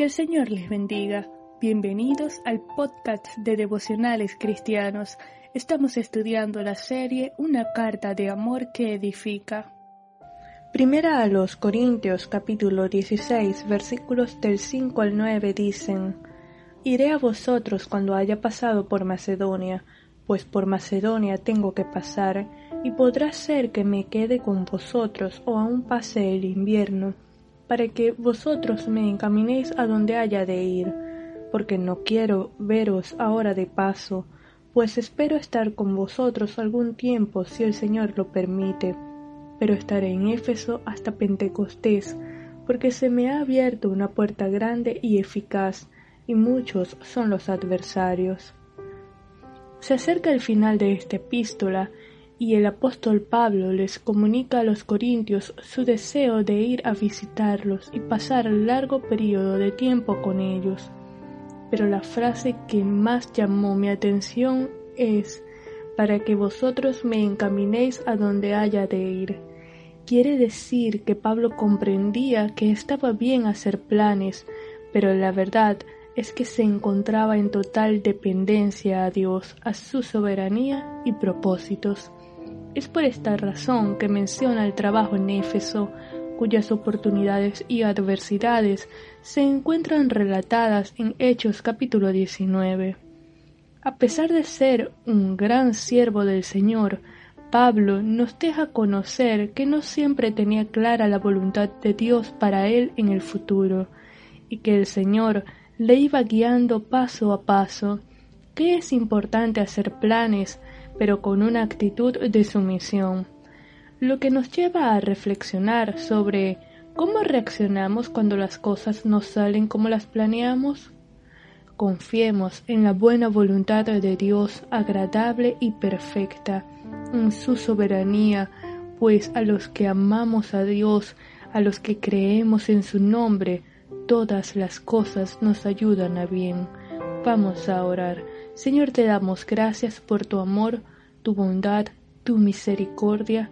Que el Señor les bendiga. Bienvenidos al podcast de devocionales cristianos. Estamos estudiando la serie Una carta de amor que edifica. Primera a los Corintios capítulo 16 versículos del 5 al 9 dicen, Iré a vosotros cuando haya pasado por Macedonia, pues por Macedonia tengo que pasar, y podrá ser que me quede con vosotros o aún pase el invierno, para que vosotros me encaminéis a donde haya de ir, porque no quiero veros ahora de paso, pues espero estar con vosotros algún tiempo si el Señor lo permite, pero estaré en Éfeso hasta Pentecostés, porque se me ha abierto una puerta grande y eficaz, y muchos son los adversarios. Se acerca el final de esta epístola y el apóstol Pablo les comunica a los corintios su deseo de ir a visitarlos y pasar largo periodo de tiempo con ellos. Pero la frase que más llamó mi atención es para que vosotros me encaminéis a donde haya de ir. Quiere decir que Pablo comprendía que estaba bien hacer planes, pero la verdad es que se encontraba en total dependencia a Dios, a su soberanía y propósitos. Es por esta razón que menciona el trabajo en Éfeso, cuyas oportunidades y adversidades se encuentran relatadas en Hechos capítulo 19. A pesar de ser un gran siervo del Señor, Pablo nos deja conocer que no siempre tenía clara la voluntad de Dios para él en el futuro, y que el Señor le iba guiando paso a paso, que es importante hacer planes, pero con una actitud de sumisión, lo que nos lleva a reflexionar sobre cómo reaccionamos cuando las cosas no salen como las planeamos. Confiemos en la buena voluntad de Dios agradable y perfecta, en su soberanía, pues a los que amamos a Dios, a los que creemos en su nombre, todas las cosas nos ayudan a bien. Vamos a orar. Señor, te damos gracias por tu amor, tu bondad, tu misericordia.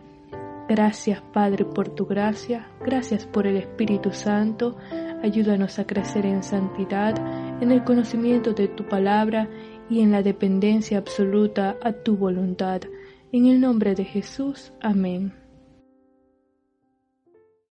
Gracias, Padre, por tu gracia. Gracias por el Espíritu Santo. Ayúdanos a crecer en santidad, en el conocimiento de tu palabra y en la dependencia absoluta a tu voluntad. En el nombre de Jesús. Amén.